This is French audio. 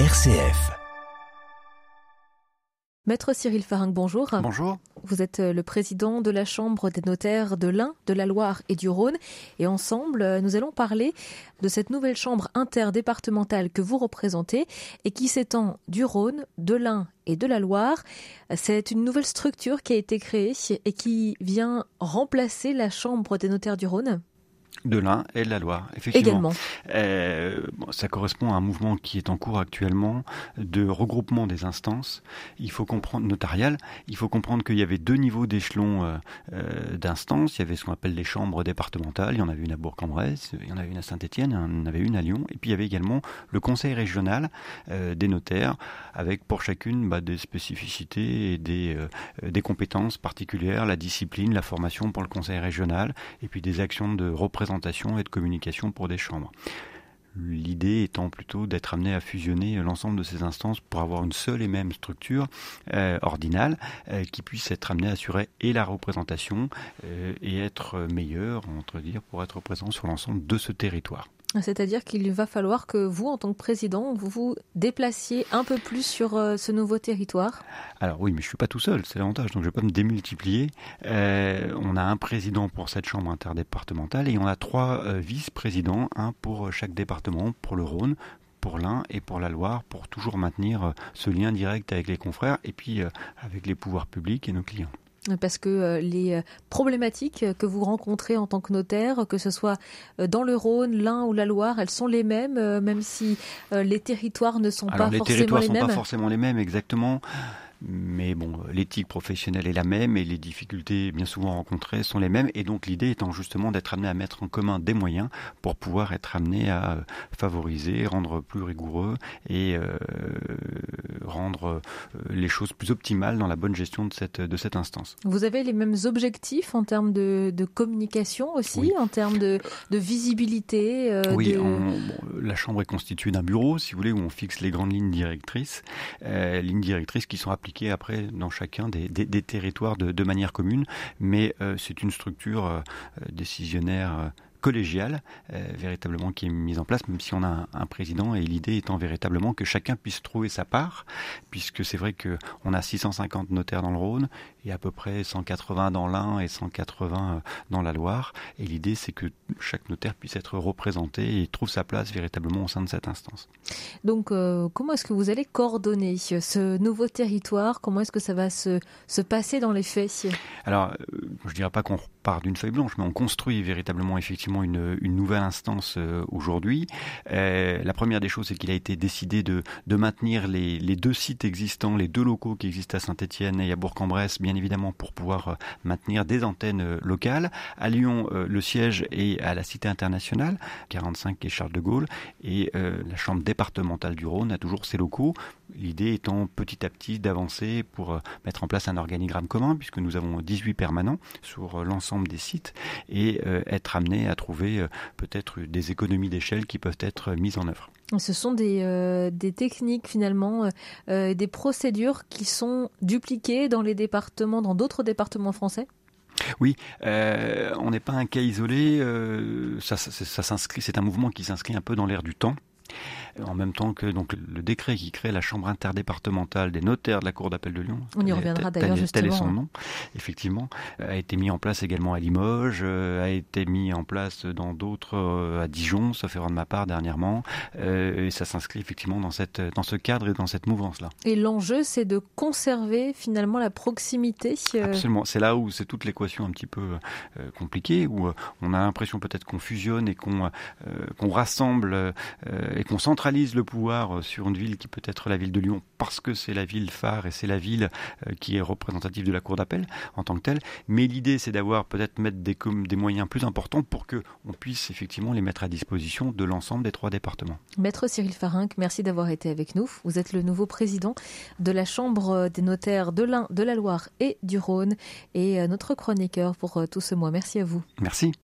RCF. Maître Cyril Faring, bonjour. Bonjour. Vous êtes euh, le président de la Chambre des notaires de l'Ain, de la Loire et du Rhône. Et ensemble, euh, nous allons parler de cette nouvelle chambre interdépartementale que vous représentez et qui s'étend du Rhône, de l'Ain et de la Loire. C'est une nouvelle structure qui a été créée et qui vient remplacer la Chambre des notaires du Rhône de l'Ain et de la Loire, effectivement. Également. Euh, bon, ça correspond à un mouvement qui est en cours actuellement de regroupement des instances. Il faut comprendre notarial. Il faut comprendre qu'il y avait deux niveaux d'échelon euh, euh, d'instances. Il y avait ce qu'on appelle les chambres départementales. Il y en avait une à Bourg-en-Bresse, il y en avait une à Saint-Étienne, il y en avait une à Lyon. Et puis il y avait également le Conseil régional euh, des notaires, avec pour chacune bah, des spécificités et des, des compétences particulières, la discipline, la formation pour le Conseil régional, et puis des actions de représentation et de communication pour des chambres. L'idée étant plutôt d'être amené à fusionner l'ensemble de ces instances pour avoir une seule et même structure euh, ordinale euh, qui puisse être amenée à assurer et la représentation euh, et être meilleure, entre dire, pour être présent sur l'ensemble de ce territoire. C'est-à-dire qu'il va falloir que vous, en tant que président, vous vous déplaciez un peu plus sur euh, ce nouveau territoire Alors oui, mais je ne suis pas tout seul, c'est l'avantage, donc je ne vais pas me démultiplier. Euh, on a un président pour cette chambre interdépartementale et on a trois euh, vice-présidents, un pour chaque département, pour le Rhône, pour l'Ain et pour la Loire, pour toujours maintenir ce lien direct avec les confrères et puis avec les pouvoirs publics et nos clients parce que euh, les euh, problématiques que vous rencontrez en tant que notaire, que ce soit euh, dans le Rhône, l'Ain ou la Loire, elles sont les mêmes, même si les territoires ne sont pas forcément les mêmes. Les territoires ne sont pas forcément les mêmes, exactement. Mais bon, l'éthique professionnelle est la même et les difficultés bien souvent rencontrées sont les mêmes. Et donc l'idée étant justement d'être amené à mettre en commun des moyens pour pouvoir être amené à favoriser, rendre plus rigoureux et euh, rendre euh, les choses plus optimales dans la bonne gestion de cette, de cette instance. Vous avez les mêmes objectifs en termes de, de communication aussi, en termes de, de visibilité euh, Oui, bon, la Chambre est constituée d'un bureau, si vous voulez, où on fixe les grandes lignes directrices, euh, lignes directrices qui sont appliquées après dans chacun des, des, des territoires de, de, manière commune, mais euh, c'est une structure décisionnaire collégiale euh, véritablement qui est mise en place, même si on a un, un président et l'idée étant véritablement que chacun puisse trouver sa part, puisque c'est vrai que on a 650 notaires dans le Rhône et à peu près 180 dans l'Ain et 180 euh, dans la Loire, et l'idée c'est que chaque notaire puisse être représenté et trouve sa place véritablement au sein de cette instance. Donc euh, comment est-ce que vous allez coordonner ce nouveau territoire? Comment est-ce que ça va se, se passer dans les faits? Alors je dirais pas qu'on part d'une feuille blanche, mais on construit véritablement effectivement une, nouvelle instance euh, aujourd'hui. Euh, la première des choses, c'est qu'il a été décidé de, maintenir les, deux sites existants, les deux locaux qui existent à Saint-Étienne et à Bourg-en-Bresse, bien évidemment pour pouvoir euh, maintenir des antennes locales. À Lyon, le siège est à la Cité internationale, 45 et Charles de Gaulle, et la Chambre départementale du Rhône a toujours ses locaux. L'idée étant petit à petit d'avancer pour mettre en place un organigramme commun, puisque nous avons 18 permanents sur l'ensemble des sites, et euh, être amené à trouver euh, peut-être des économies d'échelle qui peuvent être mises en œuvre. Ce sont des, euh, des techniques finalement, euh, des procédures qui sont dupliquées dans les départements, dans d'autres départements français? Oui, euh, on n'est pas un cas isolé. Euh, ça, ça, ça s'inscrit, c'est un mouvement qui s'inscrit un peu dans l'air du temps en même temps que donc le décret qui crée la chambre interdépartementale des notaires de la Cour d'appel de Lyon. On y reviendra d'ailleurs justement. Tel est son nom, effectivement, a été mis en place également à Limoges, a été mis en place dans d'autres à Dijon, sauf erreur de ma part dernièrement, et ça s'inscrit effectivement dans cette dans ce cadre et dans cette mouvance là. Et l'enjeu, c'est de conserver finalement la proximité. Absolument, c'est là où c'est toute l'équation un petit peu euh, compliquée, où euh, on a l'impression peut-être qu'on fusionne et qu'on euh, qu'on rassemble et qu'on centralise le pouvoir sur une ville qui peut être la ville de Lyon parce que c'est la ville phare et c'est la ville qui est représentative de la cour d'appel en tant que telle. Mais l'idée, c'est d'avoir peut-être mettre des, des moyens plus importants pour que on puisse effectivement les mettre à disposition de l'ensemble des trois départements. Maître Cyril Farinck, merci d'avoir été avec nous. Vous êtes le nouveau président de la Chambre des notaires de l'Ain, de la Loire et du Rhône et notre chroniqueur pour tout ce mois. Merci à vous. Merci.